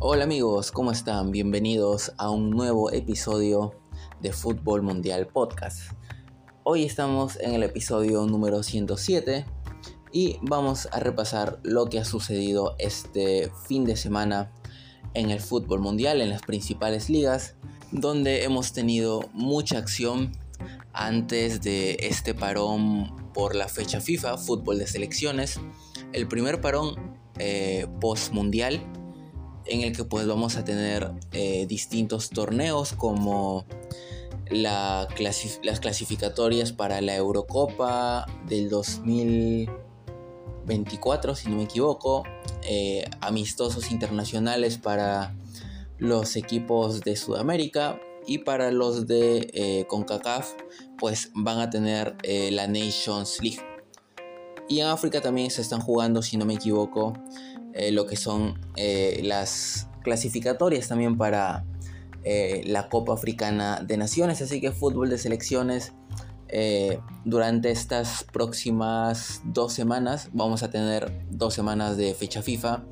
Hola amigos, ¿cómo están? Bienvenidos a un nuevo episodio de Fútbol Mundial Podcast. Hoy estamos en el episodio número 107 y vamos a repasar lo que ha sucedido este fin de semana en el fútbol mundial, en las principales ligas, donde hemos tenido mucha acción antes de este parón por la fecha FIFA, fútbol de selecciones, el primer parón eh, post mundial en el que pues vamos a tener eh, distintos torneos como las clasificatorias para la Eurocopa del 2024 si no me equivoco, eh, amistosos internacionales para los equipos de Sudamérica y para los de eh, CONCACAF pues van a tener la Nations League. Y en África también se están jugando, si no me equivoco, eh, lo que son eh, las clasificatorias también para eh, la Copa Africana de Naciones. Así que fútbol de selecciones durante estas próximas dos semanas. Vamos a tener dos semanas de fecha FIFA.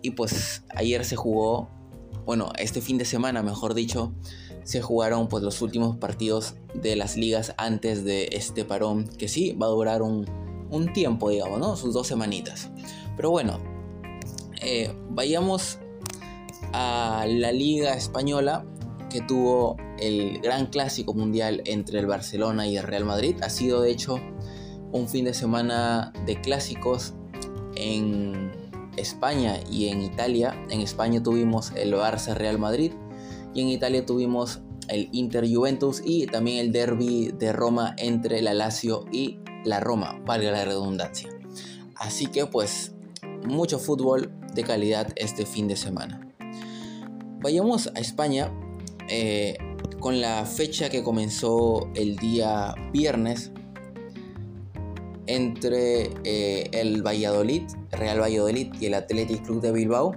Y pues ayer se jugó, bueno, este fin de semana mejor dicho, se jugaron pues los últimos partidos de las ligas antes de este parón. Que sí, va a durar un, un tiempo, digamos, ¿no? Sus dos semanitas. Pero bueno, eh, vayamos a la Liga Española que tuvo el gran clásico mundial entre el Barcelona y el Real Madrid. Ha sido de hecho un fin de semana de clásicos en España y en Italia. En España tuvimos el Barça Real Madrid y en Italia tuvimos el Inter Juventus y también el derby de Roma entre la Lazio y la Roma, valga la redundancia. Así que pues mucho fútbol de calidad este fin de semana. Vayamos a España eh, con la fecha que comenzó el día viernes entre eh, el Valladolid, Real Valladolid y el Athletic Club de Bilbao.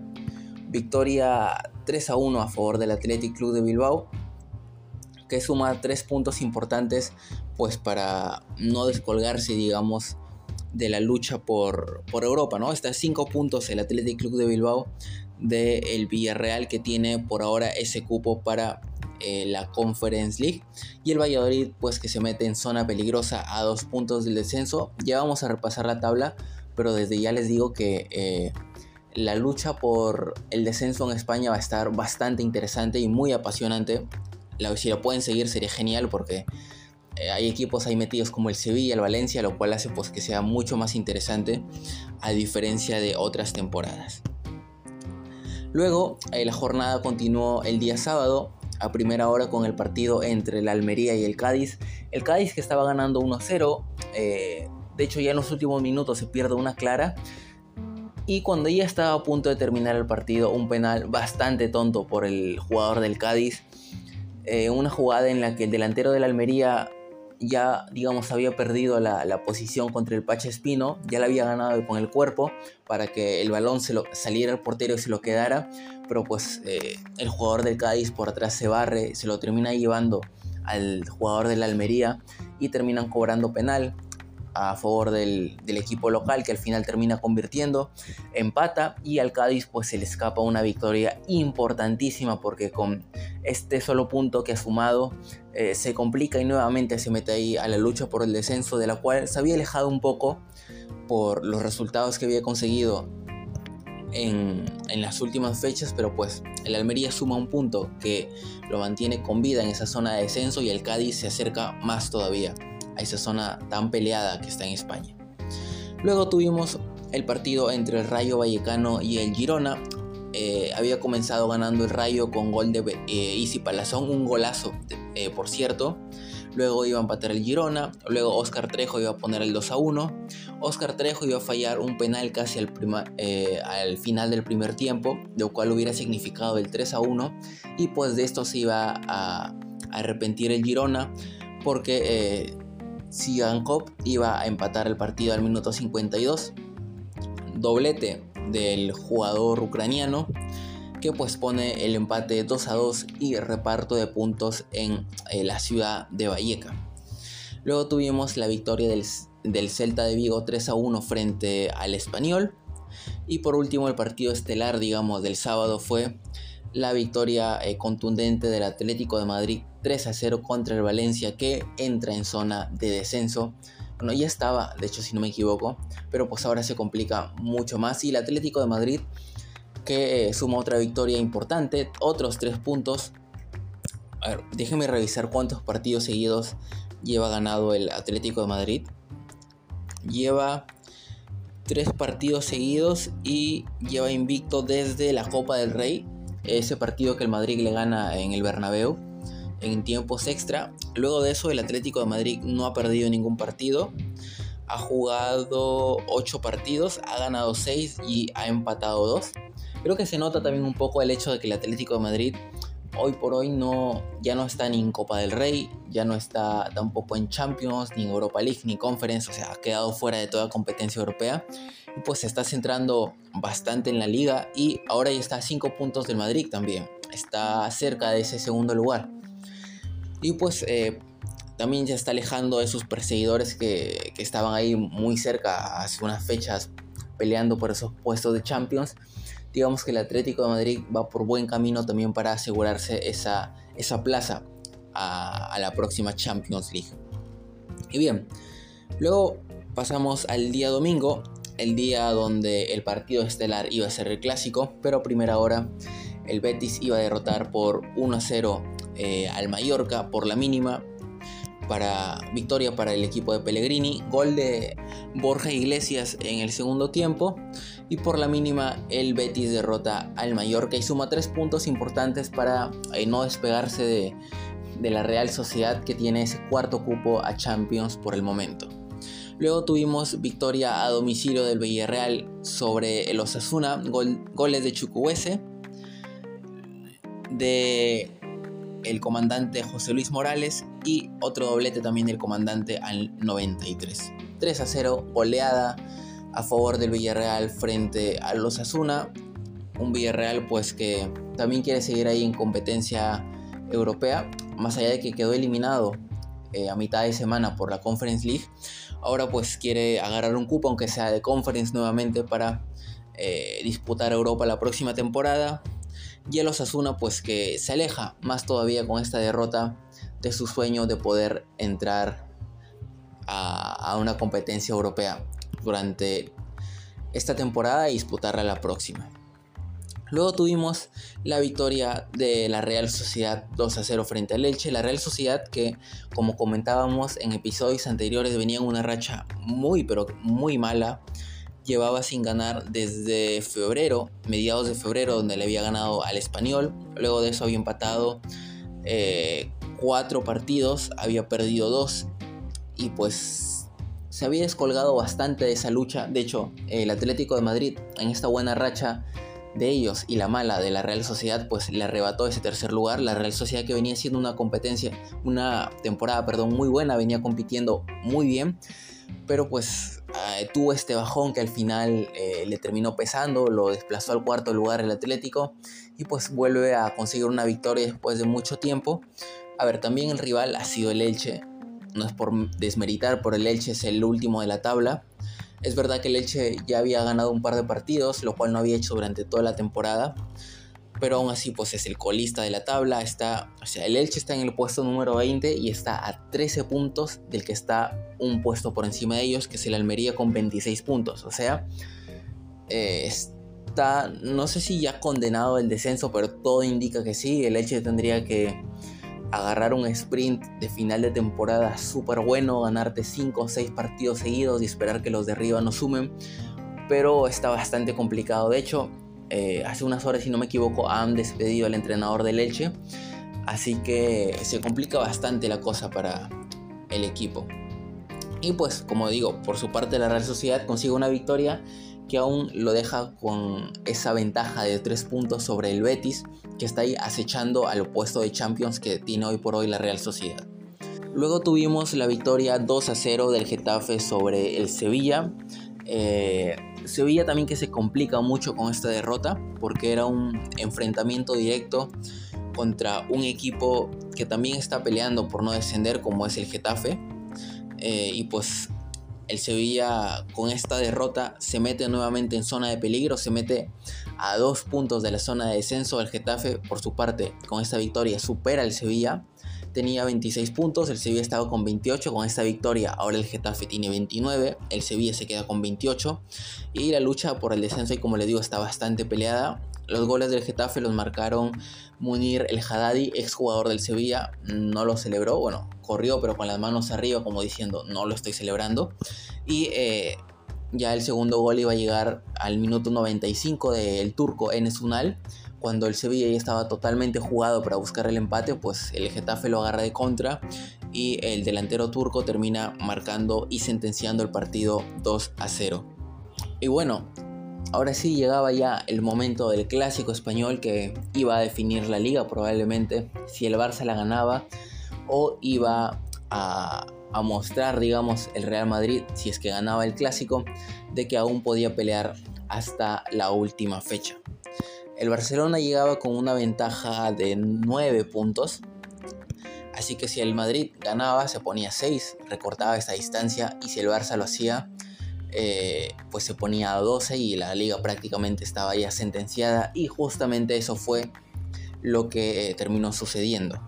Victoria 3 a 1 a favor del Athletic Club de Bilbao, que suma tres puntos importantes pues para no descolgarse, digamos, de la lucha por, Europa, ¿no? Está a 5 puntos el Athletic Club de Bilbao del Villarreal que tiene por ahora ese cupo para eh, la Conference League y el Valladolid pues que se mete en zona peligrosa a dos puntos del descenso. Ya vamos a repasar la tabla, pero desde ya les digo que eh, la lucha por el descenso en España va a estar bastante interesante y muy apasionante. La, si lo pueden seguir sería genial porque hay equipos ahí metidos como el Sevilla, el Valencia, lo cual hace pues, que sea mucho más interesante a diferencia de otras temporadas. Luego, eh, la jornada continuó el día sábado a primera hora con el partido entre la Almería y el Cádiz. El Cádiz que estaba ganando 1-0, eh, de hecho ya en los últimos minutos se pierde una clara. Y cuando ya estaba a punto de terminar el partido, un penal bastante tonto por el jugador del Cádiz. una jugada en la que el delantero de la Almería ya, digamos, había perdido la, posición contra el Pache Espino, ya la había ganado con el cuerpo para que el balón se lo, saliera al portero y se lo quedara, pero pues eh, el jugador del Cádiz por atrás se barre, se lo termina llevando al jugador de la Almería y terminan cobrando penal a favor del, equipo local que al final termina convirtiendo, empata y al Cádiz pues se le escapa una victoria importantísima porque con este solo punto que ha sumado eh, se complica y nuevamente se mete ahí a la lucha por el descenso de la cual se había alejado un poco por los resultados que había conseguido en, en, las últimas fechas, pero pues el Almería suma un punto que lo mantiene con vida en esa zona de descenso y el Cádiz se acerca más todavía a esa zona tan peleada que está en España. Luego tuvimos el partido entre el Rayo Vallecano y el Girona. Eh, había comenzado ganando el Rayo con gol de eh, Palazón, un golazo, eh, por cierto. Luego iba a empatar el Girona. Luego Oscar Trejo iba a poner el 2 a 1. Oscar Trejo iba a fallar un penal casi al, al final del primer tiempo, lo cual hubiera significado el 3 a 1. Y pues de esto se iba a arrepentir el Girona porque Sigankov iba a empatar el partido al minuto 52. Doblete del jugador ucraniano que pues pone el empate 2 a 2 y reparto de puntos en eh, la ciudad de Valleca. Luego tuvimos la victoria del, del, Celta de Vigo 3 a 1 frente al Español. Y por último, el partido estelar, digamos, del sábado fue la victoria eh, contundente del Atlético de Madrid 3 a 0 contra el Valencia que entra en zona de descenso. Bueno, ya estaba, de hecho si no me equivoco, pero pues ahora se complica mucho más y el Atlético de Madrid que eh, suma otra victoria importante, otros 3 puntos. Déjenme revisar cuántos partidos seguidos lleva ganado el Atlético de Madrid. Lleva tres partidos seguidos y lleva invicto desde la Copa del Rey ese partido que el Madrid le gana en el Bernabéu en tiempos extra. Luego de eso el Atlético de Madrid no ha perdido ningún partido. Ha jugado 8 partidos, ha ganado 6 y ha empatado 2. Creo que se nota también un poco el hecho de que el Atlético de Madrid hoy por hoy no, ya no está ni en Copa del Rey, ya no está tampoco en Champions, ni en Europa League, ni Conference, o sea, ha quedado fuera de toda competencia europea. Y pues se está centrando bastante en la liga y ahora ya está a 5 puntos del Madrid también. Está cerca de ese segundo lugar. Y pues eh, también se está alejando de sus perseguidores que, que estaban ahí muy cerca hace unas fechas peleando por esos puestos de Champions digamos que el Atlético de Madrid va por buen camino también para asegurarse esa, esa plaza a, la próxima Champions League. Y bien, luego pasamos al día domingo, el día donde el partido estelar iba a ser el clásico, pero a primera hora el Betis iba a derrotar por 1-0 eh, al Mallorca por la mínima para victoria para el equipo de Pellegrini, gol de Borja Iglesias en el segundo tiempo y por la mínima el Betis derrota al Mallorca y suma tres puntos importantes para eh, no despegarse de, la Real Sociedad que tiene ese cuarto cupo a Champions por el momento. Luego tuvimos victoria a domicilio del Villarreal sobre el Osasuna, goles de Chukwueze, de el comandante José Luis Morales y otro doblete también del comandante al 93. 3 a 0, goleada a favor del Villarreal frente a los Asuna. Un Villarreal pues que también quiere seguir ahí en competencia europea, más allá de que quedó eliminado eh, a mitad de semana por la Conference League. Ahora pues quiere agarrar un cupo, aunque sea de Conference nuevamente, para eh, disputar Europa la próxima temporada. Y el Osasuna pues que se aleja más todavía con esta derrota de su sueño de poder entrar a, una competencia europea durante esta temporada y disputarla la próxima. Luego tuvimos la victoria de la Real Sociedad 2 a 0 frente al Elche. La Real Sociedad que, como comentábamos en episodios anteriores, venía en una racha muy, pero muy mala llevaba sin ganar desde febrero, mediados de febrero, donde le había ganado al español. Luego de eso había empatado eh, cuatro partidos, había perdido dos y pues se había descolgado bastante de esa lucha. De hecho, el Atlético de Madrid en esta buena racha de ellos y la mala de la Real Sociedad pues le arrebató ese tercer lugar. La Real Sociedad que venía siendo una competencia, una temporada, perdón, muy buena, venía compitiendo muy bien, pero pues eh, tuvo este bajón que al final eh, le terminó pesando, lo desplazó al cuarto lugar el Atlético y pues vuelve a conseguir una victoria después de mucho tiempo. A ver, también el rival ha sido el Elche, no es por desmeritar, por el Elche es el último de la tabla. Es verdad que el Elche ya había ganado un par de partidos, lo cual no había hecho durante toda la temporada pero aún así pues es el colista de la tabla, está, o sea, el Elche está en el puesto número 20 y está a 13 puntos del que está un puesto por encima de ellos, que es el Almería con 26 puntos, o sea, eh, está, no sé si ya condenado el descenso, pero todo indica que sí, el Elche tendría que agarrar un sprint de final de temporada súper bueno, ganarte 5 o 6 partidos seguidos y esperar que los de arriba no sumen, pero está bastante complicado, de hecho, eh, hace unas horas, si no me equivoco, han despedido al entrenador del Elche. Así que se complica bastante la cosa para el equipo. Y pues, como digo, por su parte la Real Sociedad consigue una victoria que aún lo deja con esa ventaja de 3 puntos sobre el Betis, que está ahí acechando al puesto de Champions que tiene hoy por hoy la Real Sociedad. Luego tuvimos la victoria 2 a 0 del Getafe sobre el Sevilla. Eh, Sevilla también que se complica mucho con esta derrota porque era un enfrentamiento directo contra un equipo que también está peleando por no descender como es el Getafe. Eh, y pues el Sevilla con esta derrota se mete nuevamente en zona de peligro, se mete a dos puntos de la zona de descenso. El Getafe, por su parte, con esta victoria supera al Sevilla. Tenía 26 puntos, el Sevilla estaba con 28 con esta victoria. Ahora el Getafe tiene 29, el Sevilla se queda con 28 y la lucha por el descenso, y como les digo, está bastante peleada. Los goles del Getafe los marcaron Munir El Haddadi, exjugador del Sevilla, no lo celebró, bueno, corrió pero con las manos arriba como diciendo no lo estoy celebrando. Y eh, ya el segundo gol iba a llegar al minuto 95 del turco Enes Unal. Cuando el Sevilla ya estaba totalmente jugado para buscar el empate, pues el Getafe lo agarra de contra y el delantero turco termina marcando y sentenciando el partido 2 a 0. Y bueno, Ahora sí llegaba ya el momento del clásico español que iba a definir la liga probablemente si el Barça la ganaba o iba a, mostrar digamos el Real Madrid si es que ganaba el clásico de que aún podía pelear hasta la última fecha. El Barcelona llegaba con una ventaja de 9 puntos. Así que si el Madrid ganaba se ponía 6, recortaba esa distancia y si el Barça lo hacía eh, pues se ponía a 12 y la liga prácticamente estaba ya sentenciada y justamente eso fue lo que eh, terminó sucediendo.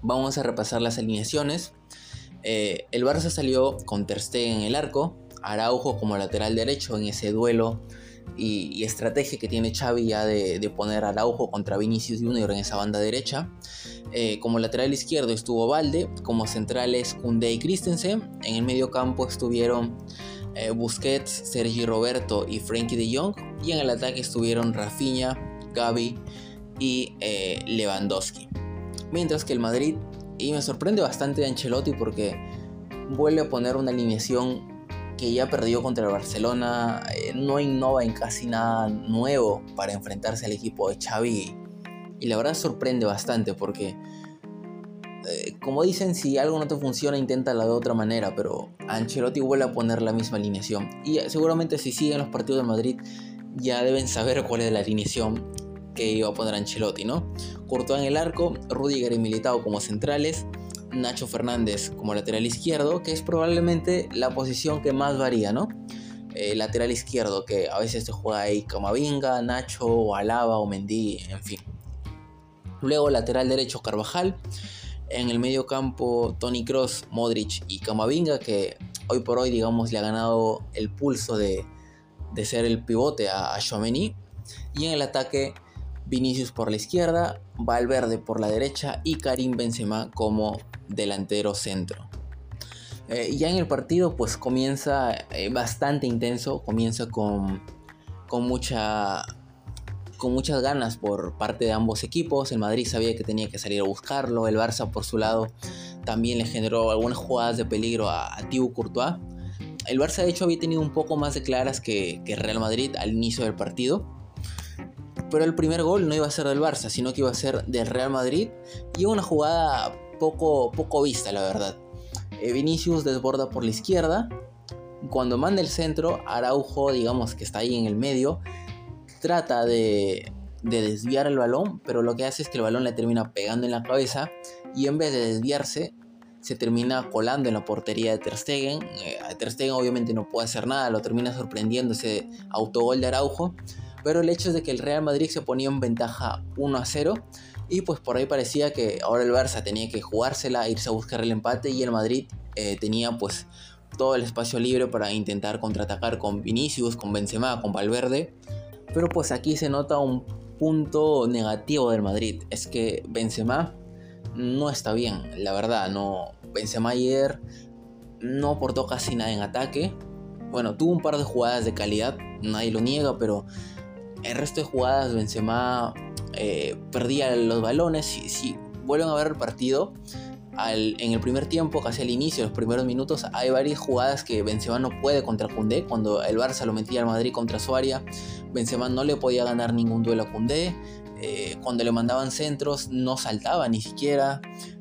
Vamos a repasar las alineaciones. Eh, el Barça salió con Ter Stegen en el arco, Araujo como lateral derecho en ese duelo y, estrategia que tiene Xavi ya de, poner Araujo contra Vinicius Junior en esa banda derecha. como lateral izquierdo estuvo Valde, como centrales Kunde y Christensen. En el medio campo estuvieron eh, Busquets, Sergi Roberto y Frankie de Jong. Y en el ataque estuvieron Rafinha, Gaby y eh, Lewandowski. Mientras que el Madrid, y me sorprende bastante de Ancelotti porque vuelve a poner una alineación que ya perdió contra el Barcelona, eh, no innova en casi nada nuevo para enfrentarse al equipo de Xavi. Y la verdad sorprende bastante porque eh, como dicen, si algo no te funciona, inténtalo de otra manera, pero Ancelotti vuelve a poner la misma alineación. Y eh, seguramente si siguen los partidos de Madrid, ya deben saber cuál es la alineación que iba a poner Ancelotti, ¿no? Courtois en el arco, Rudiger y Militao como centrales, Nacho Fernández como lateral izquierdo, que es probablemente la posición que más varía, ¿no? Eh, lateral izquierdo, que a veces se juega ahí Camavinga, Nacho, o Alaba o Mendy, en fin. Luego lateral derecho Carvajal, en el medio campo, Tony Cross, Modric y Camavinga, que hoy por hoy, digamos, le ha ganado el pulso de, ser el pivote a, a Y en el ataque, Vinicius por la izquierda, Valverde por la derecha y Karim Benzema como delantero centro. Eh, ya en el partido pues comienza eh, bastante intenso, comienza con, con mucha con muchas ganas por parte de ambos equipos. El Madrid sabía que tenía que salir a buscarlo. El Barça, por su lado, también le generó algunas jugadas de peligro a, a Thibaut Courtois. El Barça, de hecho, había tenido un poco más de claras que, que Real Madrid al inicio del partido. Pero el primer gol no iba a ser del Barça, sino que iba a ser del Real Madrid. Y una jugada poco, poco vista, la verdad. Eh, Vinicius desborda por la izquierda. Cuando manda el centro, Araujo, digamos que está ahí en el medio, trata de, desviar el balón, pero lo que hace es que el balón le termina pegando en la cabeza y en vez de desviarse, se termina colando en la portería de Ter Stegen. Eh, Ter Stegen obviamente no puede hacer nada, lo termina sorprendiendo ese autogol de Araujo. Pero el hecho es de que el Real Madrid se ponía en ventaja 1 a 0 y pues por ahí parecía que ahora el Barça tenía que jugársela, irse a buscar el empate y el Madrid eh, tenía pues todo el espacio libre para intentar contraatacar con Vinicius, con Benzema, con Valverde pero pues aquí se nota un punto negativo del Madrid. Es que Benzema no está bien, la verdad. No, Benzema ayer no aportó casi nada en ataque. Bueno, tuvo un par de jugadas de calidad, nadie lo niega, pero el resto de jugadas Benzema eh, perdía los balones. Si, si vuelven a ver el partido, en el primer tiempo, casi al inicio, los primeros minutos, hay varias jugadas que Benzema no puede contra Koundé. Cuando el Barça lo metía al Madrid contra su área, Benzema no le podía ganar ningún duelo a Koundé. Eh, cuando le mandaban centros, no saltaba ni siquiera.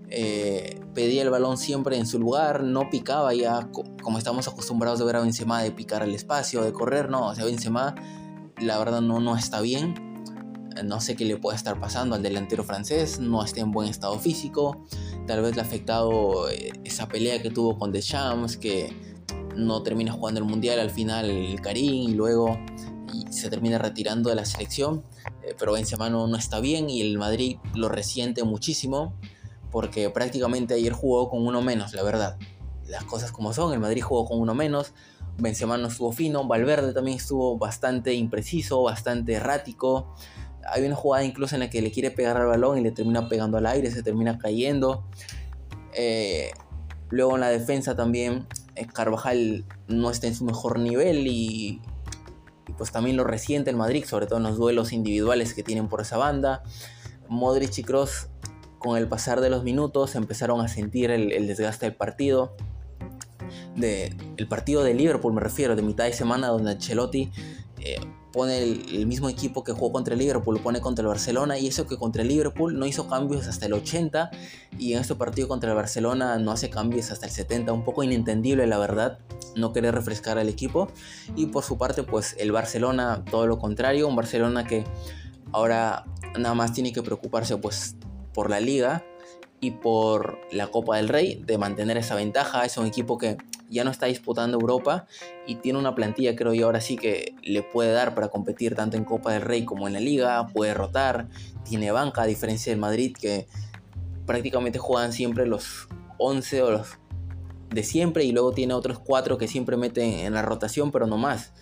Eh, pedía el balón siempre en su lugar, no picaba ya como estamos acostumbrados de ver a Benzema de picar al espacio, de correr, no, o sea, Benzema la verdad no, no está bien, no sé qué le puede estar pasando al delantero francés, no está en buen estado físico, tal vez le ha afectado eh, esa pelea que tuvo con Deschamps, que no termina jugando el Mundial, al final el Karim y luego se termina retirando de la selección, eh, pero Benzema no, no está bien y el Madrid lo resiente muchísimo porque prácticamente ayer jugó con uno menos, la verdad. Las cosas como son, el Madrid jugó con uno menos, Benzema no estuvo fino, Valverde también estuvo bastante impreciso, bastante errático. Hay una jugada incluso en la que le quiere pegar al balón y le termina pegando al aire, se termina cayendo. Eh, luego en la defensa también eh, Carvajal no está en su mejor nivel y, pues también lo resiente el Madrid, sobre todo en los duelos individuales que tienen por esa banda. Modric y Kroos con el pasar de los minutos empezaron a sentir el desgaste del partido de el partido de Liverpool, me refiero, de mitad de semana, donde Ancelotti eh, pone el, mismo equipo que jugó contra el Liverpool, lo pone contra el Barcelona, y eso que contra el Liverpool no hizo cambios hasta el 80, y en este partido contra el Barcelona no hace cambios hasta el 70, un poco inentendible la verdad, no querer refrescar al equipo, y por su parte pues el Barcelona todo lo contrario, un Barcelona que ahora nada más tiene que preocuparse pues por la liga, y por la Copa del Rey, de mantener esa ventaja. Es un equipo que ya no está disputando Europa y tiene una plantilla, creo yo, ahora sí que le puede dar para competir tanto en Copa del Rey como en la Liga, puede rotar, tiene banca, a diferencia del Madrid que prácticamente juegan siempre los 11 o los de siempre y luego tiene otros 4 que siempre meten en la rotación, pero no más.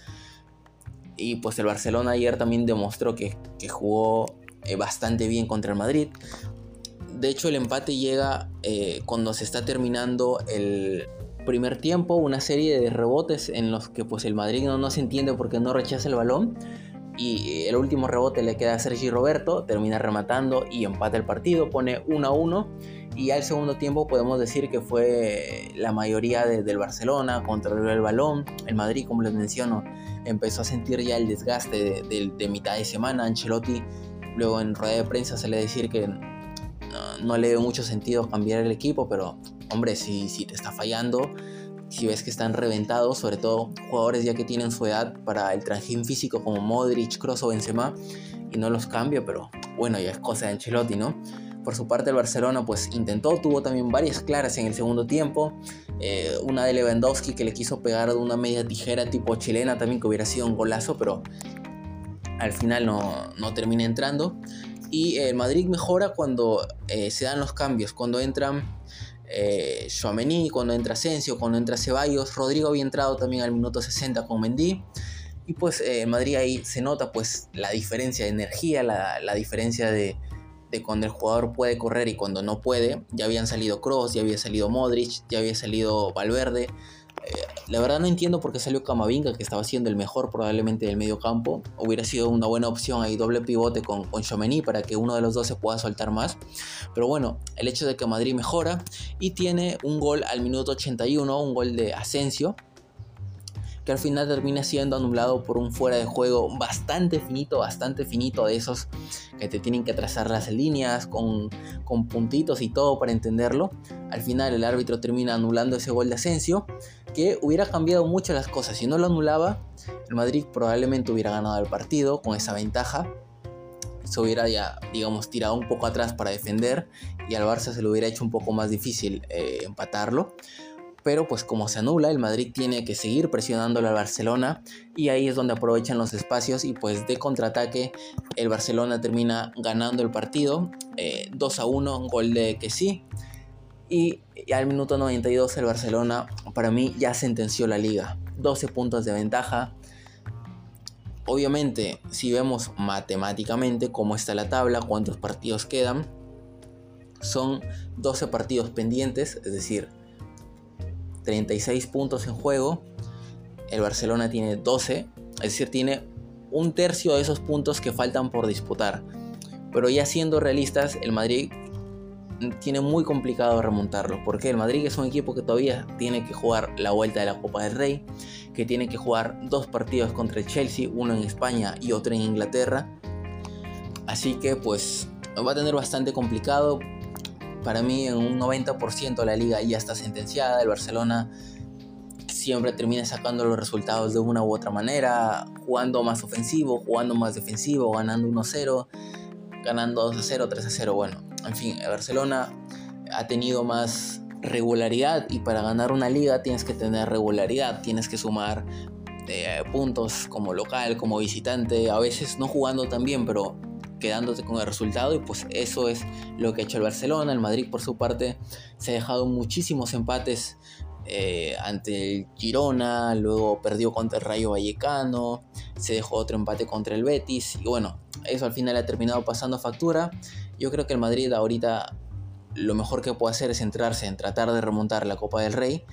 Y pues el Barcelona ayer también demostró que, jugó eh, bastante bien contra el Madrid. De hecho, el empate llega eh, cuando se está terminando el primer tiempo, una serie de rebotes en los que pues el Madrid no, no se entiende porque no rechaza el balón. Y el último rebote le queda a Sergi Roberto, termina rematando y empata el partido, pone 1 a 1 y al segundo tiempo podemos decir que fue la mayoría del Barcelona, controló el balón, el Madrid como les menciono empezó a sentir ya el desgaste de, de mitad de semana, Ancelotti luego en rueda de prensa se le decir que no, le veo mucho sentido cambiar el equipo, pero hombre, si, te está fallando, si ves que están reventados, sobre todo jugadores ya que tienen su edad para el trajín físico como Modric, Kroos o Benzema, y no los cambio, pero bueno, ya es cosa de Ancelotti, ¿no? Por su parte el Barcelona pues intentó, tuvo también varias claras en el segundo tiempo, eh, una de Lewandowski que le quiso pegar de una media tijera tipo chilena también que hubiera sido un golazo, pero al final no, no termina entrando. Y el Madrid mejora cuando eh, se dan los cambios, cuando entran eh, cuando entra Asensio, cuando entra Ceballos. Rodrigo había entrado también al minuto 60 con Mendy. Y pues eh, en Madrid ahí se nota pues la diferencia de energía, la, la diferencia de, de, cuando el jugador puede correr y cuando no puede. Ya habían salido Cross, ya había salido Modric, ya había salido Valverde. La verdad no entiendo por qué salió Camavinga, que estaba siendo el mejor probablemente del medio campo. Hubiera sido una buena opción ahí doble pivote con, con para que uno de los dos se pueda soltar más. Pero bueno, el hecho de que Madrid mejora y tiene un gol al minuto 81, un gol de Asensio, que al final termina siendo anulado por un fuera de juego bastante finito, bastante finito de esos que te tienen que trazar las líneas con, con puntitos y todo para entenderlo. Al final el árbitro termina anulando ese gol de Asensio que hubiera cambiado mucho las cosas. Si no lo anulaba, el Madrid probablemente hubiera ganado el partido con esa ventaja. Se hubiera ya, digamos, tirado un poco atrás para defender y al Barça se le hubiera hecho un poco más difícil eh, empatarlo pero pues como se anula, el Madrid tiene que seguir presionándolo al Barcelona y ahí es donde aprovechan los espacios y pues de contraataque el Barcelona termina ganando el partido 2 eh, a 1, un gol de que sí. Y, al minuto 92 el Barcelona para mí ya sentenció la liga, 12 puntos de ventaja. Obviamente, si vemos matemáticamente cómo está la tabla, cuántos partidos quedan, son 12 partidos pendientes, es decir, 36 puntos en juego, el Barcelona tiene 12, es decir, tiene un tercio de esos puntos que faltan por disputar. Pero ya siendo realistas, el Madrid tiene muy complicado remontarlo, porque el Madrid es un equipo que todavía tiene que jugar la vuelta de la Copa del Rey, que tiene que jugar dos partidos contra el Chelsea, uno en España y otro en Inglaterra. Así que pues va a tener bastante complicado para mí en un 90% la liga ya está sentenciada. El Barcelona siempre termina sacando los resultados de una u otra manera, jugando más ofensivo, jugando más defensivo, ganando 1-0, ganando 2-0, 3-0. Bueno, en fin, el Barcelona ha tenido más regularidad y para ganar una liga tienes que tener regularidad, tienes que sumar eh, puntos como local, como visitante, a veces no jugando tan bien, pero quedándote con el resultado y pues eso es lo que ha hecho el Barcelona. El Madrid por su parte se ha dejado muchísimos empates eh, ante el Girona, luego perdió contra el Rayo Vallecano, se dejó otro empate contra el Betis y bueno, eso al final ha terminado pasando factura. Yo creo que el Madrid ahorita lo mejor que puede hacer es centrarse en tratar de remontar la Copa del Rey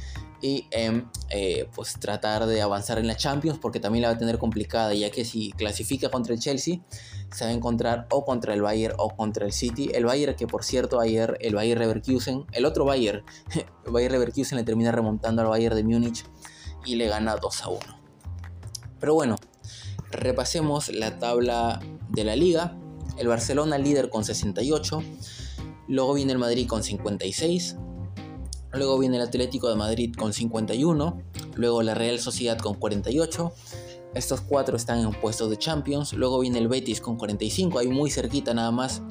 y en eh, pues tratar de avanzar en la Champions porque también la va a tener complicada ya que si clasifica contra el Chelsea se va a encontrar o contra el Bayern o contra el City el Bayern que por cierto ayer el Bayern Leverkusen el otro Bayern el Bayern Leverkusen le termina remontando al Bayern de Múnich y le gana 2 a 1 pero bueno repasemos la tabla de la liga el Barcelona líder con 68 Luego viene el Madrid con 56. Luego viene el Atlético de Madrid con 51. Luego la Real Sociedad con 48. Estos cuatro están en puestos de Champions. Luego viene el Betis con 45, ahí muy cerquita nada más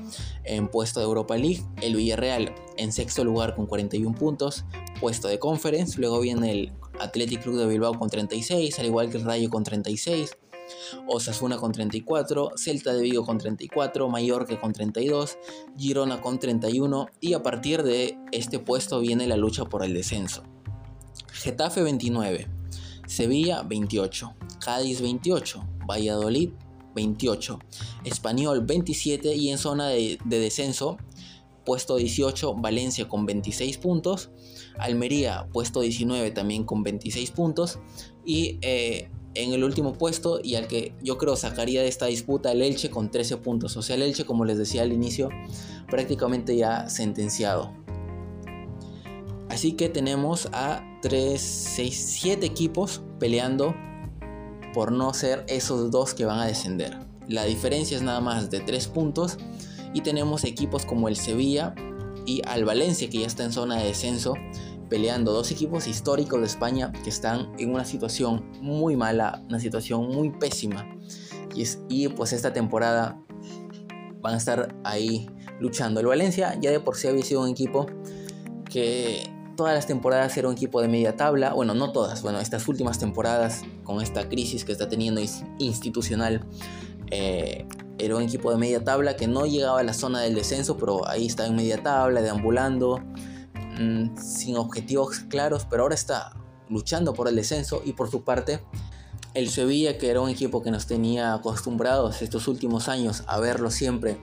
en puesto de Europa League. El Villarreal en sexto lugar con 41 puntos, puesto de Conference. Luego viene el Athletic Club de Bilbao con 36, al igual que el Rayo con 36. Osasuna con 34, Celta de Vigo con 34, Mallorca con 32, Girona con 31 y a partir de este puesto viene la lucha por el descenso. Getafe 29, Sevilla 28, Cádiz 28, Valladolid 28, Español 27 y en zona de, descenso puesto 18 Valencia con 26 puntos, Almería puesto 19 también con 26 puntos y eh, en el último puesto y al que yo creo sacaría de esta disputa el Elche con 13 puntos. O sea, el Elche, como les decía al inicio, prácticamente ya sentenciado. Así que tenemos a 3, 6, 7 equipos peleando por no ser esos dos que van a descender. La diferencia es nada más de 3 puntos y tenemos equipos como el Sevilla y al Valencia que ya está en zona de descenso peleando dos equipos históricos de España que están en una situación muy mala, una situación muy pésima. Y, es, y pues esta temporada van a estar ahí luchando. El Valencia ya de por sí había sido un equipo que todas las temporadas era un equipo de media tabla. Bueno, no todas, bueno, estas últimas temporadas con esta crisis que está teniendo institucional. Eh, era un equipo de media tabla que no llegaba a la zona del descenso, pero ahí está en media tabla, deambulando, Mm, sin objetivos claros, pero ahora está luchando por el descenso y por su parte el Sevilla, que era un equipo que nos tenía acostumbrados estos últimos años a verlo siempre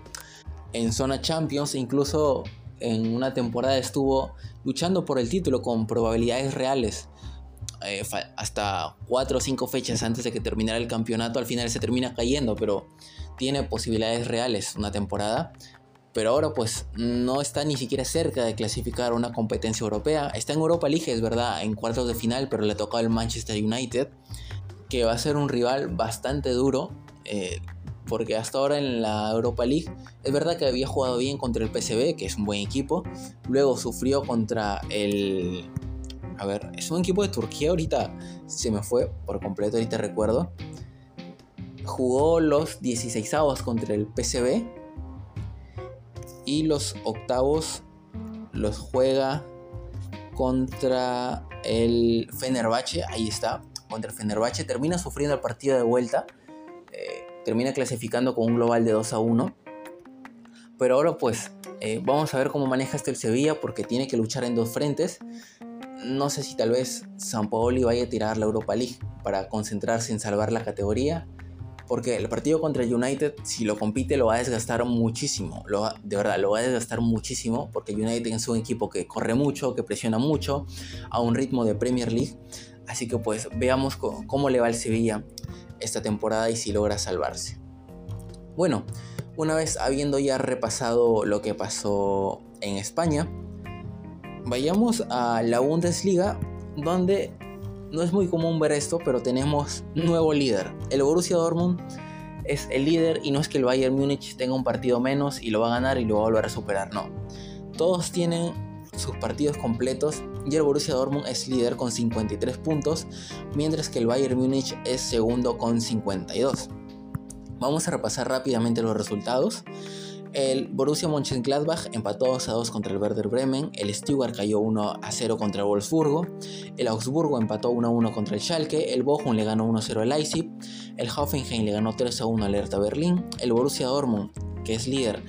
en zona Champions, incluso en una temporada estuvo luchando por el título con probabilidades reales. Eh, hasta 4 o 5 fechas antes de que terminara el campeonato, al final se termina cayendo, pero tiene posibilidades reales una temporada pero ahora pues no está ni siquiera cerca de clasificar una competencia europea. Está en Europa League, es verdad, en cuartos de final, pero le tocó al Manchester United, que va a ser un rival bastante duro, eh, porque hasta ahora en la Europa League es verdad que había jugado bien contra el PSV, que es un buen equipo, luego sufrió contra el... A ver, es un equipo de Turquía ahorita, se me fue por completo, ahorita recuerdo. Jugó los 16 avos contra el PSV y los octavos los juega contra el Fenerbahce, ahí está, contra el Fenerbahce, termina sufriendo el partido de vuelta, eh, termina clasificando con un global de 2 a 1, pero ahora pues eh, vamos a ver cómo maneja este el Sevilla porque tiene que luchar en dos frentes, no sé si tal vez San Paoli vaya a tirar la Europa League para concentrarse en salvar la categoría, porque el partido contra el United, si lo compite, lo va a desgastar muchísimo. De verdad, lo va a desgastar muchísimo. Porque United es un equipo que corre mucho, que presiona mucho, a un ritmo de Premier League. Así que pues veamos cómo, le va el Sevilla esta temporada y si logra salvarse. Bueno, una vez habiendo ya repasado lo que pasó en España, vayamos a la Bundesliga, donde no es muy común ver esto, pero tenemos nuevo líder. El Borussia Dortmund es el líder y no es que el Bayern Múnich tenga un partido menos y lo va a ganar y lo va a volver a superar, no. Todos tienen sus partidos completos y el Borussia Dortmund es líder con 53 puntos, mientras que el Bayern Múnich es segundo con 52. Vamos a repasar rápidamente los resultados. El Borussia Mönchengladbach empató 2 a 2 contra el Werder Bremen, el Stuttgart cayó 1 a 0 contra el Wolfsburgo, el Augsburgo empató 1 a 1 contra el Schalke, el Bochum le ganó 1 a 0 al Leipzig, el Hoffenheim le ganó 3 a 1 al Hertha Berlín, el Borussia Dortmund, que es líder,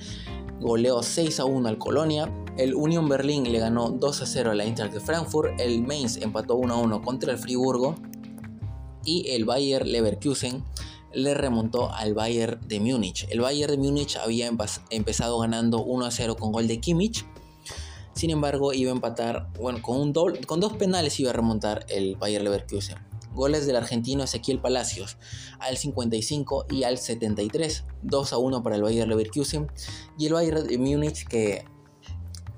goleó 6 a 1 al Colonia, el Union Berlin le ganó 2 a 0 al Eintracht de Frankfurt, el Mainz empató 1 a 1 contra el Friburgo y el Bayer Leverkusen le remontó al Bayern de Múnich. El Bayern de Múnich había empezado ganando 1 a 0 con gol de Kimmich. Sin embargo, iba a empatar, bueno, con, un con dos penales iba a remontar el Bayern Leverkusen. Goles del argentino Ezequiel Palacios al 55 y al 73, 2 a 1 para el Bayern Leverkusen. Y el Bayern de Múnich que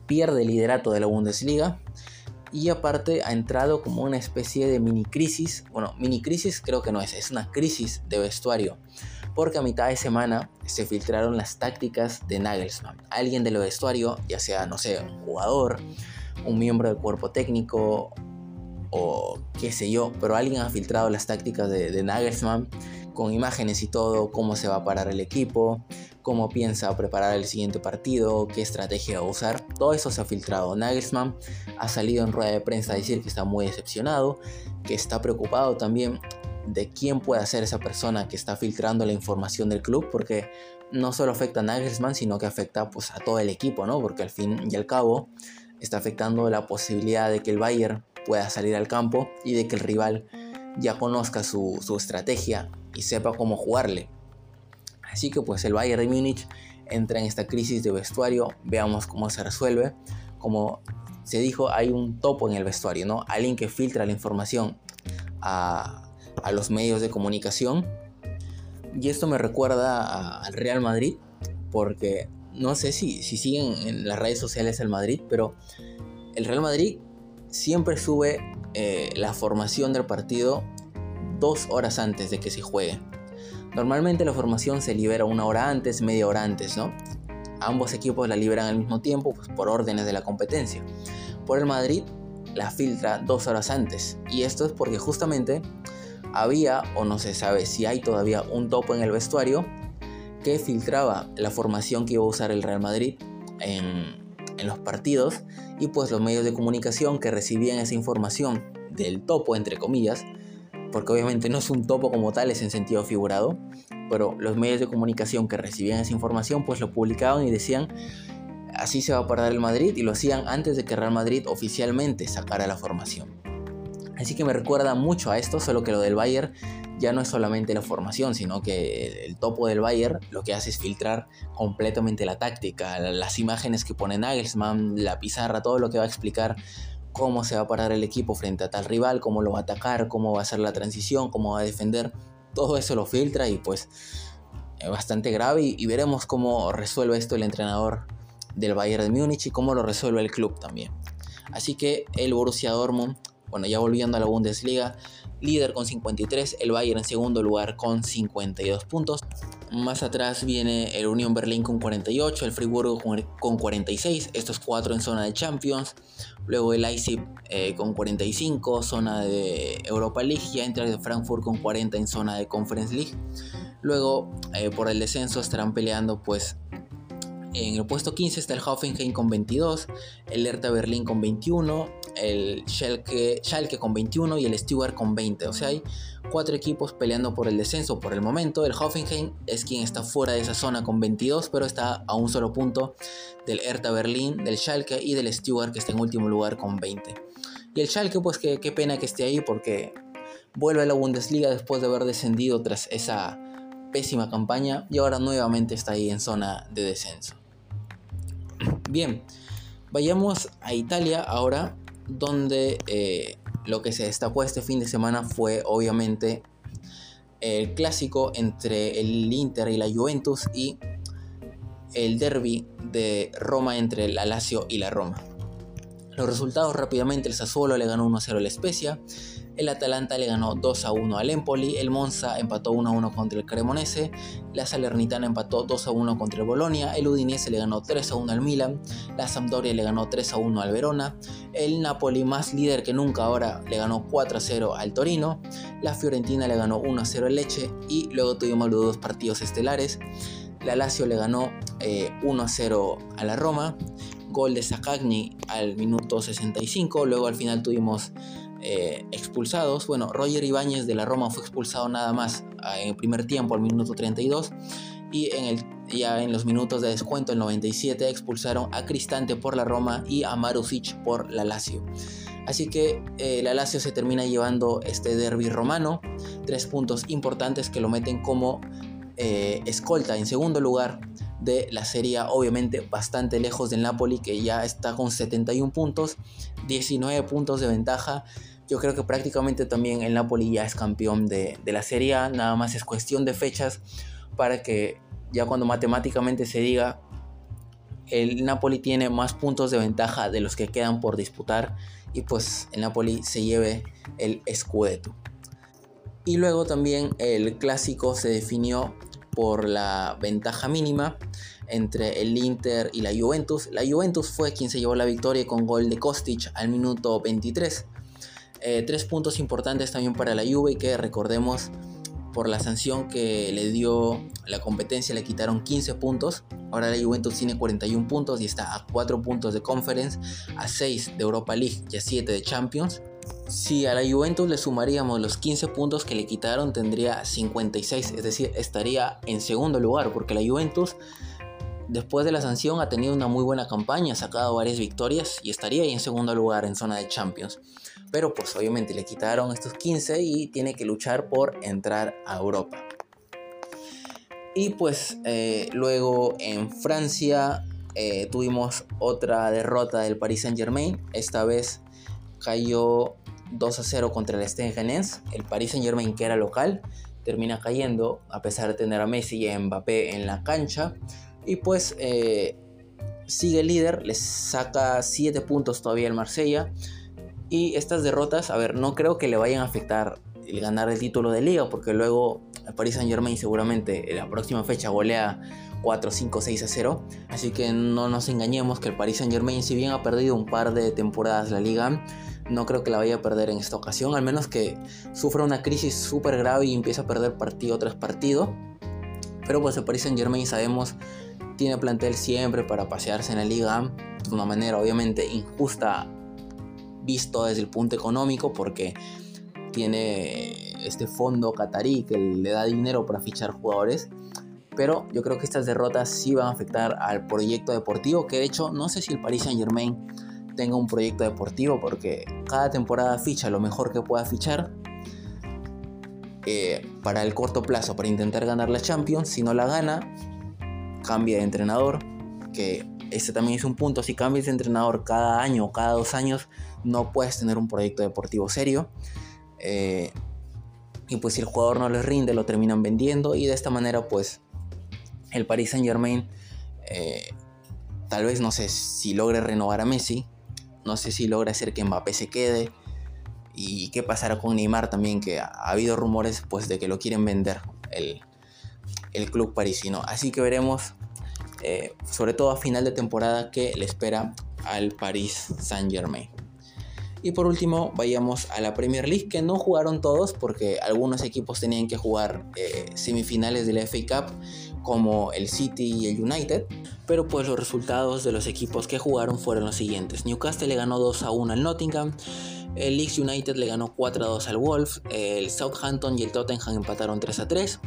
pierde el liderato de la Bundesliga y aparte ha entrado como una especie de mini crisis, bueno, mini crisis creo que no es, es una crisis de vestuario, porque a mitad de semana se filtraron las tácticas de Nagelsmann. Alguien del vestuario, ya sea, no sé, un jugador, un miembro del cuerpo técnico o qué sé yo, pero alguien ha filtrado las tácticas de, de Nagelsmann con imágenes y todo, cómo se va a parar el equipo, cómo piensa preparar el siguiente partido, qué estrategia va a usar. Todo eso se ha filtrado. Nagelsmann ha salido en rueda de prensa a decir que está muy decepcionado, que está preocupado también de quién puede ser esa persona que está filtrando la información del club, porque no solo afecta a Nagelsmann, sino que afecta pues, a todo el equipo, ¿no? Porque al fin y al cabo está afectando la posibilidad de que el Bayern pueda salir al campo y de que el rival ya conozca su, su estrategia y sepa cómo jugarle. Así que pues el Bayern de Múnich entra en esta crisis de vestuario, veamos cómo se resuelve. Como se dijo, hay un topo en el vestuario, ¿no? Alguien que filtra la información a, los medios de comunicación. Y esto me recuerda al Real Madrid, porque no sé si, si siguen en las redes sociales el Madrid, pero el Real Madrid siempre sube eh, la formación del partido dos horas antes de que se juegue. Normalmente la formación se libera una hora antes, media hora antes, ¿no? Ambos equipos la liberan al mismo tiempo pues, por órdenes de la competencia. Por el Madrid la filtra dos horas antes. Y esto es porque justamente había, o no se sabe si hay todavía, un topo en el vestuario que filtraba la formación que iba a usar el Real Madrid en, en los partidos. Y pues los medios de comunicación que recibían esa información del topo, entre comillas, porque obviamente no es un topo como tal, es en sentido figurado, pero los medios de comunicación que recibían esa información pues lo publicaban y decían así se va a parar el Madrid y lo hacían antes de que Real Madrid oficialmente sacara la formación. Así que me recuerda mucho a esto, solo que lo del Bayern ya no es solamente la formación, sino que el topo del Bayern lo que hace es filtrar completamente la táctica, las imágenes que pone Nagelsmann, la pizarra, todo lo que va a explicar cómo se va a parar el equipo frente a tal rival, cómo lo va a atacar, cómo va a hacer la transición, cómo va a defender. Todo eso lo filtra y pues es bastante grave y, veremos cómo resuelve esto el entrenador del Bayern de Múnich y cómo lo resuelve el club también. Así que el Borussia Dortmund, bueno, ya volviendo a la Bundesliga, líder con 53, el Bayern en segundo lugar con 52 puntos. Más atrás viene el Union Berlin con 48, el Friburgo con 46, estos cuatro en zona de Champions. Luego el Leipzig eh, con 45, zona de Europa League. Ya entra de Frankfurt con 40 en zona de Conference League. Luego eh, por el descenso estarán peleando pues en el puesto 15 está el Hoffenheim con 22, el Hertha Berlín con 21, el Schalke, Schalke con 21 y el Stuttgart con 20. O sea, hay cuatro equipos peleando por el descenso por el momento. El Hoffenheim es quien está fuera de esa zona con 22, pero está a un solo punto del Hertha Berlín, del Schalke y del Stuttgart que está en último lugar con 20. Y el Schalke, pues qué, qué pena que esté ahí porque vuelve a la Bundesliga después de haber descendido tras esa pésima campaña y ahora nuevamente está ahí en zona de descenso. Bien, vayamos a Italia ahora, donde eh, lo que se destacó este fin de semana fue obviamente el clásico entre el Inter y la Juventus y el derby de Roma entre la Lazio y la Roma. Los resultados rápidamente, el Sassuolo le ganó 1-0 la Spezia, el Atalanta le ganó 2 a 1 al Empoli, el Monza empató 1 a 1 contra el Cremonese, la Salernitana empató 2 a 1 contra el Bolonia, el Udinese le ganó 3 a 1 al Milan, la Sampdoria le ganó 3 a 1 al Verona, el Napoli más líder que nunca ahora le ganó 4 a 0 al Torino, la Fiorentina le ganó 1 a 0 al Leche y luego tuvimos los dos partidos estelares La Lazio le ganó 1 eh, 0 a la Roma. Gol de Sakagni al minuto 65. Luego al final tuvimos eh, expulsados. Bueno, Roger Ibáñez de la Roma fue expulsado nada más ah, en el primer tiempo al minuto 32. Y en el, ya en los minutos de descuento, el 97, expulsaron a Cristante por la Roma y a Marusic por la Lazio. Así que eh, la Lazio se termina llevando este derby romano. Tres puntos importantes que lo meten como eh, escolta en segundo lugar de la serie, obviamente bastante lejos del Napoli que ya está con 71 puntos, 19 puntos de ventaja. Yo creo que prácticamente también el Napoli ya es campeón de, de la serie, nada más es cuestión de fechas para que ya cuando matemáticamente se diga el Napoli tiene más puntos de ventaja de los que quedan por disputar y pues el Napoli se lleve el Scudetto. Y luego también el clásico se definió por la ventaja mínima entre el Inter y la Juventus. La Juventus fue quien se llevó la victoria con gol de Kostic al minuto 23. Eh, tres puntos importantes también para la Juve que recordemos por la sanción que le dio la competencia le quitaron 15 puntos. Ahora la Juventus tiene 41 puntos y está a 4 puntos de Conference, a 6 de Europa League y a 7 de Champions. Si a la Juventus le sumaríamos los 15 puntos que le quitaron, tendría 56, es decir, estaría en segundo lugar, porque la Juventus, después de la sanción, ha tenido una muy buena campaña, ha sacado varias victorias y estaría ahí en segundo lugar en zona de Champions. Pero pues obviamente le quitaron estos 15 y tiene que luchar por entrar a Europa. Y pues eh, luego en Francia eh, tuvimos otra derrota del Paris Saint Germain. Esta vez cayó 2 a 0 contra el Stengenens. El Paris Saint Germain, que era local, termina cayendo a pesar de tener a Messi y a Mbappé en la cancha. Y pues eh, sigue líder, le saca 7 puntos todavía el Marsella. Y estas derrotas, a ver, no creo que le vayan a afectar el ganar el título de liga, porque luego el Paris Saint Germain seguramente en la próxima fecha golea 4, 5, 6 a 0. Así que no nos engañemos que el Paris Saint Germain, si bien ha perdido un par de temporadas la liga, no creo que la vaya a perder en esta ocasión, al menos que sufra una crisis súper grave y empiece a perder partido tras partido. Pero pues el Paris Saint Germain sabemos tiene plantel siempre para pasearse en la liga de una manera obviamente injusta visto desde el punto económico porque tiene este fondo catarí que le da dinero para fichar jugadores. Pero yo creo que estas derrotas sí van a afectar al proyecto deportivo, que de hecho no sé si el Paris Saint Germain tenga un proyecto deportivo porque cada temporada ficha lo mejor que pueda fichar eh, para el corto plazo, para intentar ganar la Champions. Si no la gana, cambia de entrenador, que este también es un punto, si cambias de entrenador cada año o cada dos años, no puedes tener un proyecto deportivo serio. Eh, y pues si el jugador no les rinde, lo terminan vendiendo. Y de esta manera, pues el Paris Saint Germain, eh, tal vez no sé si logre renovar a Messi. No sé si logra hacer que Mbappé se quede. Y qué pasará con Neymar también, que ha, habido rumores pues de que lo quieren vender el, el club parisino. Así que veremos eh, sobre todo a final de temporada, que le espera al Paris Saint Germain. Y por último, vayamos a la Premier League, que no jugaron todos porque algunos equipos tenían que jugar eh, semifinales de la FA Cup, como el City y el United. Pero pues los resultados de los equipos que jugaron fueron los siguientes. Newcastle le ganó 2 a 1 al Nottingham. El Leeds United le ganó 4 a 2 al Wolves, el Southampton y el Tottenham empataron 3 a 3,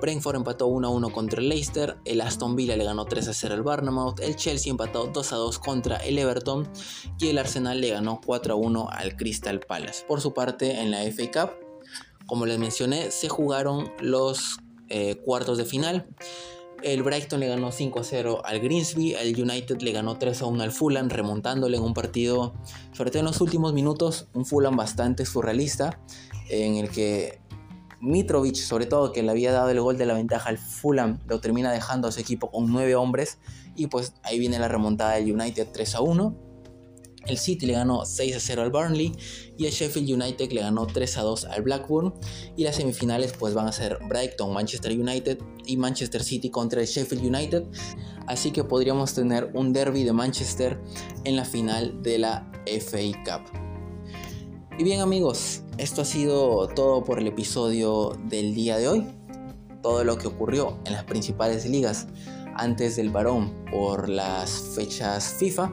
Brentford empató 1 a 1 contra el Leicester, el Aston Villa le ganó 3 a 0 al Barnamouth, el Chelsea empató 2 a 2 contra el Everton y el Arsenal le ganó 4 a 1 al Crystal Palace. Por su parte, en la FA Cup, como les mencioné, se jugaron los eh, cuartos de final. El Brighton le ganó 5 a 0 al Greensby, el United le ganó 3 a 1 al Fulham, remontándole en un partido, sobre todo en los últimos minutos, un Fulham bastante surrealista, en el que Mitrovic, sobre todo, que le había dado el gol de la ventaja al Fulham, lo termina dejando a su equipo con 9 hombres, y pues ahí viene la remontada del United 3 a 1. El City le ganó 6 a 0 al Burnley y el Sheffield United le ganó 3 a 2 al Blackburn. Y las semifinales pues van a ser Brighton, Manchester United y Manchester City contra el Sheffield United. Así que podríamos tener un derby de Manchester en la final de la FA Cup. Y bien amigos, esto ha sido todo por el episodio del día de hoy. todo lo que ocurrió en las principales ligas antes del varón por las fechas FIFA.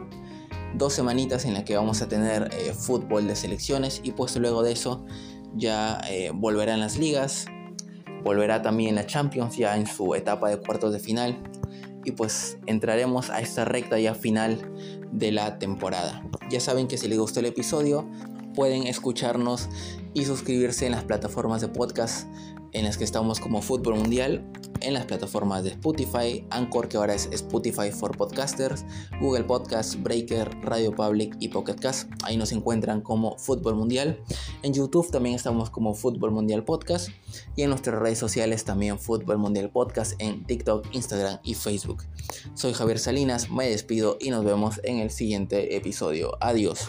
Dos semanitas en las que vamos a tener eh, fútbol de selecciones y pues luego de eso ya eh, volverán las ligas, volverá también la Champions ya en su etapa de cuartos de final. Y pues entraremos a esta recta ya final de la temporada. Ya saben que si les gustó el episodio pueden escucharnos y suscribirse en las plataformas de podcast en las que estamos como Fútbol Mundial, en las plataformas de Spotify, Anchor, que ahora es Spotify for Podcasters, Google Podcasts, Breaker, Radio Public y Pocket Cast. Ahí nos encuentran como Fútbol Mundial. En YouTube también estamos como Fútbol Mundial Podcast. Y en nuestras redes sociales también Fútbol Mundial Podcast en TikTok, Instagram y Facebook. Soy Javier Salinas, me despido y nos vemos en el siguiente episodio. Adiós.